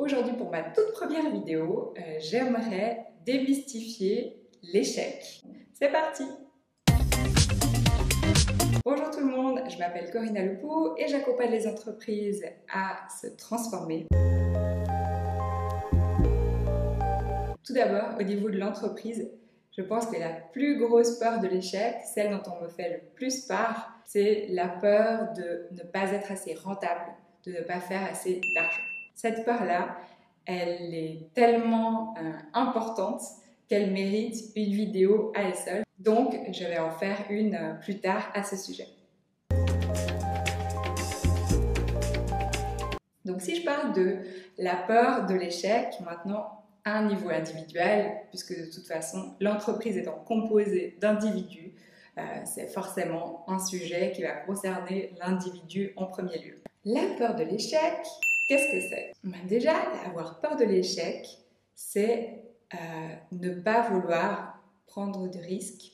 Aujourd'hui, pour ma toute première vidéo, euh, j'aimerais démystifier l'échec. C'est parti Bonjour tout le monde, je m'appelle Corinna Lepou et j'accompagne les entreprises à se transformer. Tout d'abord, au niveau de l'entreprise, je pense que la plus grosse peur de l'échec, celle dont on me fait le plus part, c'est la peur de ne pas être assez rentable, de ne pas faire assez d'argent. Cette peur-là, elle est tellement euh, importante qu'elle mérite une vidéo à elle seule. Donc, je vais en faire une euh, plus tard à ce sujet. Donc, si je parle de la peur de l'échec, maintenant à un niveau individuel, puisque de toute façon, l'entreprise étant composée d'individus, euh, c'est forcément un sujet qui va concerner l'individu en premier lieu. La peur de l'échec, qu'est-ce que c'est? Ben Déjà, avoir peur de l'échec, c'est euh, ne pas vouloir prendre de risques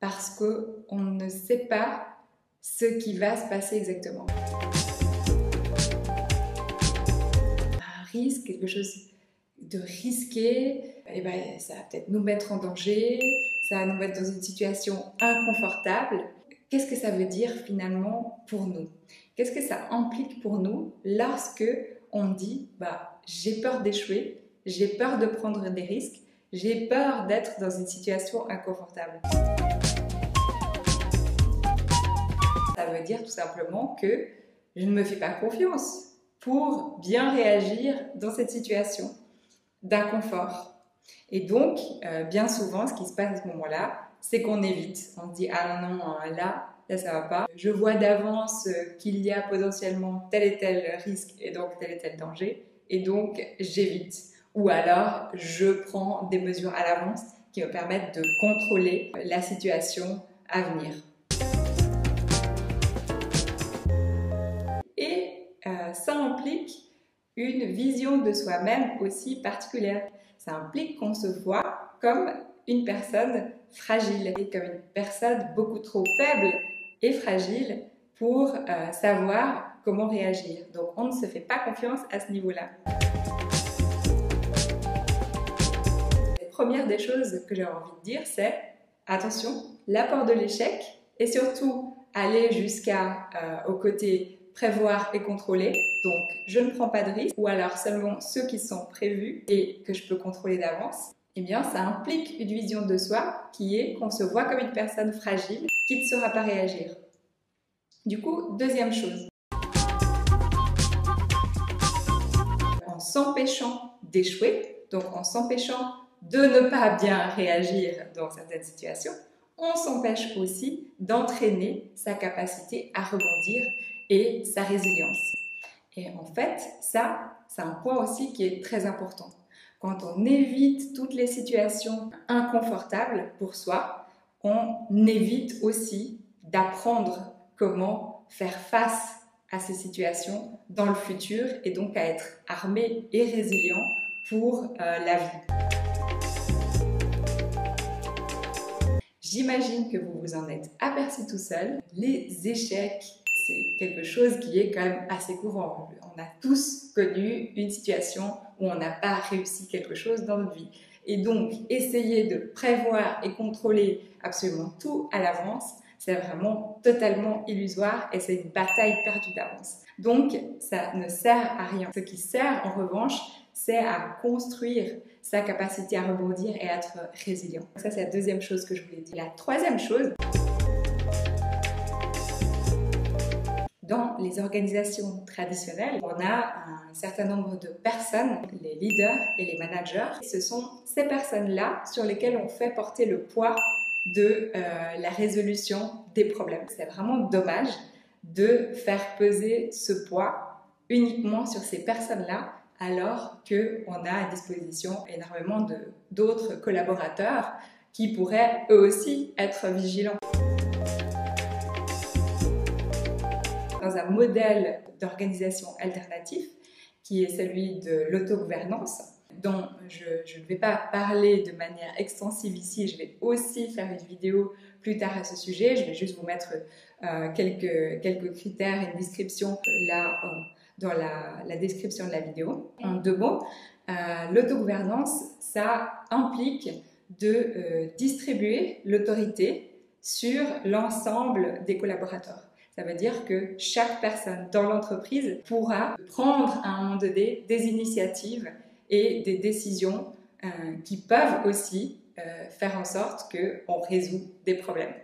parce qu'on ne sait pas ce qui va se passer exactement. Un risque, quelque chose de risqué, eh ben, ça va peut-être nous mettre en danger, ça va nous mettre dans une situation inconfortable. Qu'est-ce que ça veut dire finalement pour nous? Qu'est-ce que ça implique pour nous lorsque on dit bah, j'ai peur d'échouer, j'ai peur de prendre des risques, j'ai peur d'être dans une situation inconfortable Ça veut dire tout simplement que je ne me fais pas confiance pour bien réagir dans cette situation d'inconfort. Et donc, euh, bien souvent, ce qui se passe à ce moment-là, c'est qu'on évite. On se dit, ah non, non, là, là, ça va pas. Je vois d'avance qu'il y a potentiellement tel et tel risque et donc tel et tel danger. Et donc, j'évite. Ou alors, je prends des mesures à l'avance qui me permettent de contrôler la situation à venir. Et euh, ça implique une vision de soi-même aussi particulière. Ça implique qu'on se voit comme une personne fragile et comme une personne beaucoup trop faible et fragile pour euh, savoir comment réagir. Donc on ne se fait pas confiance à ce niveau-là. La première des choses que j'ai envie de dire, c'est attention, l'apport de l'échec et surtout aller jusqu'à euh, au côté prévoir et contrôler. Donc, je ne prends pas de risques ou alors seulement ceux qui sont prévus et que je peux contrôler d'avance. Eh bien, ça implique une vision de soi qui est qu'on se voit comme une personne fragile qui ne saura pas réagir. Du coup, deuxième chose. En s'empêchant d'échouer, donc en s'empêchant de ne pas bien réagir dans certaines situations, on s'empêche aussi d'entraîner sa capacité à rebondir et sa résilience. Et en fait, ça, c'est un point aussi qui est très important. Quand on évite toutes les situations inconfortables pour soi, on évite aussi d'apprendre comment faire face à ces situations dans le futur et donc à être armé et résilient pour euh, la vie. J'imagine que vous vous en êtes aperçu tout seul. Les échecs c'est quelque chose qui est quand même assez courant. On a tous connu une situation où on n'a pas réussi quelque chose dans notre vie. Et donc, essayer de prévoir et contrôler absolument tout à l'avance, c'est vraiment totalement illusoire et c'est une bataille perdue d'avance. Donc, ça ne sert à rien. Ce qui sert, en revanche, c'est à construire sa capacité à rebondir et à être résilient. Ça, c'est la deuxième chose que je voulais dire. La troisième chose, Dans les organisations traditionnelles, on a un certain nombre de personnes, les leaders et les managers. Ce sont ces personnes-là sur lesquelles on fait porter le poids de euh, la résolution des problèmes. C'est vraiment dommage de faire peser ce poids uniquement sur ces personnes-là alors qu'on a à disposition énormément d'autres collaborateurs qui pourraient eux aussi être vigilants. Dans un modèle d'organisation alternatif qui est celui de l'autogouvernance dont je, ne vais pas parler de manière extensive ici, je vais aussi faire une vidéo plus tard à ce sujet, je vais juste vous mettre euh, quelques, quelques critères et une description là dans la, description de la vidéo. En deux mots, euh, l'autogouvernance, ça implique de euh, distribuer l'autorité sur l'ensemble des collaborateurs. Ça veut dire que chaque personne dans l'entreprise pourra prendre à un moment donné des initiatives et des décisions euh, qui peuvent aussi euh, faire en sorte qu'on résout des problèmes.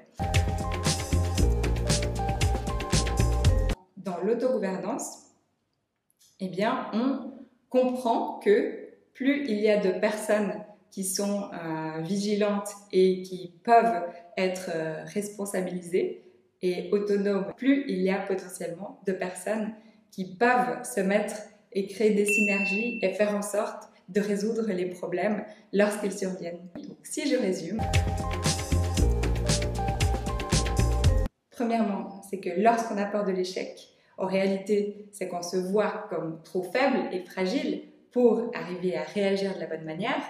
Dans l'autogouvernance, eh bien, on comprend que plus il y a de personnes qui sont euh, vigilantes et qui peuvent être responsabilisées, et autonome, plus il y a potentiellement de personnes qui peuvent se mettre et créer des synergies et faire en sorte de résoudre les problèmes lorsqu'ils surviennent. Donc, si je résume, premièrement, c'est que lorsqu'on a peur de l'échec, en réalité, c'est qu'on se voit comme trop faible et fragile pour arriver à réagir de la bonne manière.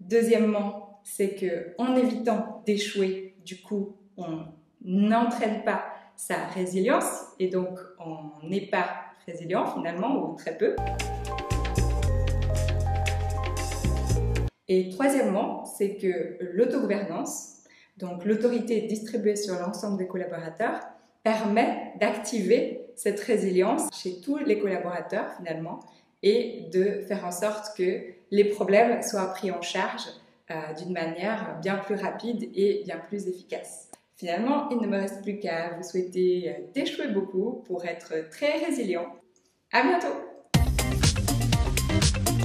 Deuxièmement, c'est que en évitant d'échouer, du coup, on n'entraîne pas sa résilience et donc on n'est pas résilient finalement ou très peu. Et troisièmement, c'est que l'autogouvernance, donc l'autorité distribuée sur l'ensemble des collaborateurs, permet d'activer cette résilience chez tous les collaborateurs finalement et de faire en sorte que les problèmes soient pris en charge euh, d'une manière bien plus rapide et bien plus efficace. Finalement, il ne me reste plus qu'à vous souhaiter d'échouer beaucoup pour être très résilient. À bientôt!